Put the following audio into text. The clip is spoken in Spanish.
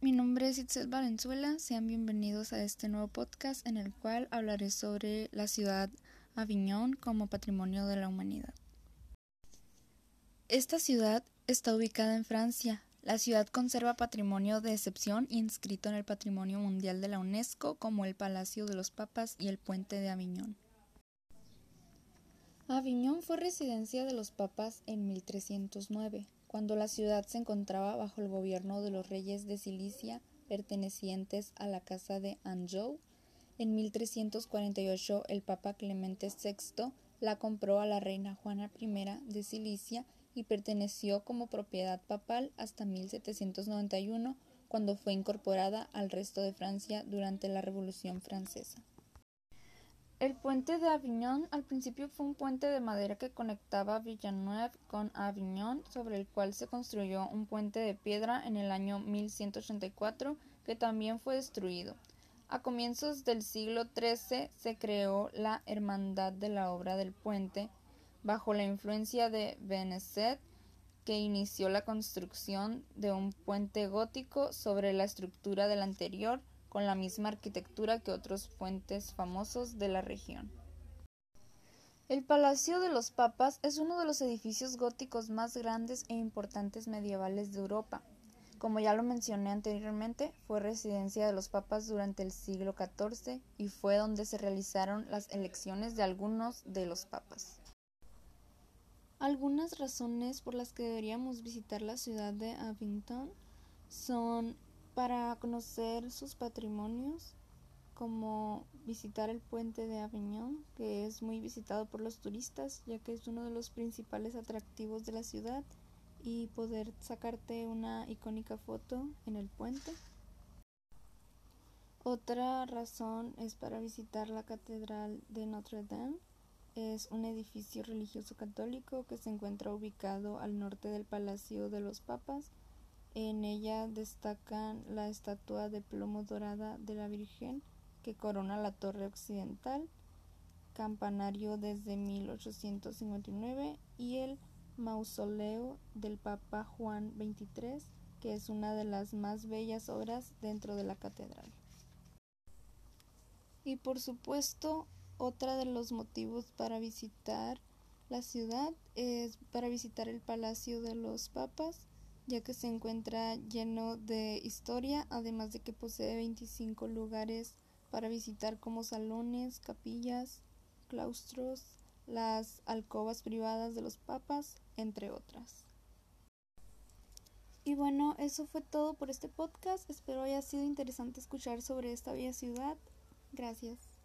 Mi nombre es Itzel Valenzuela. Sean bienvenidos a este nuevo podcast en el cual hablaré sobre la ciudad Aviñón como patrimonio de la humanidad. Esta ciudad está ubicada en Francia. La ciudad conserva patrimonio de excepción inscrito en el Patrimonio Mundial de la UNESCO como el Palacio de los Papas y el Puente de Aviñón. Aviñón fue residencia de los papas en 1309 cuando la ciudad se encontraba bajo el gobierno de los reyes de Cilicia pertenecientes a la casa de Anjou. En 1348 el Papa Clemente VI la compró a la reina Juana I de Cilicia y perteneció como propiedad papal hasta 1791, cuando fue incorporada al resto de Francia durante la Revolución Francesa. El puente de Avignon al principio fue un puente de madera que conectaba Villeneuve con Avignon, sobre el cual se construyó un puente de piedra en el año 1184 que también fue destruido. A comienzos del siglo XIII se creó la Hermandad de la Obra del Puente, bajo la influencia de Beneset, que inició la construcción de un puente gótico sobre la estructura del anterior, con la misma arquitectura que otros puentes famosos de la región. El Palacio de los Papas es uno de los edificios góticos más grandes e importantes medievales de Europa. Como ya lo mencioné anteriormente, fue residencia de los papas durante el siglo XIV y fue donde se realizaron las elecciones de algunos de los papas. Algunas razones por las que deberíamos visitar la ciudad de Abington son para conocer sus patrimonios, como visitar el puente de Avignon, que es muy visitado por los turistas, ya que es uno de los principales atractivos de la ciudad, y poder sacarte una icónica foto en el puente. Otra razón es para visitar la Catedral de Notre Dame. Es un edificio religioso católico que se encuentra ubicado al norte del Palacio de los Papas en ella destacan la estatua de plomo dorada de la Virgen que corona la torre occidental, campanario desde 1859 y el mausoleo del Papa Juan XXIII, que es una de las más bellas obras dentro de la catedral. Y por supuesto, otra de los motivos para visitar la ciudad es para visitar el Palacio de los Papas, ya que se encuentra lleno de historia, además de que posee 25 lugares para visitar como salones, capillas, claustros, las alcobas privadas de los papas, entre otras. Y bueno, eso fue todo por este podcast. Espero haya sido interesante escuchar sobre esta bella ciudad. Gracias.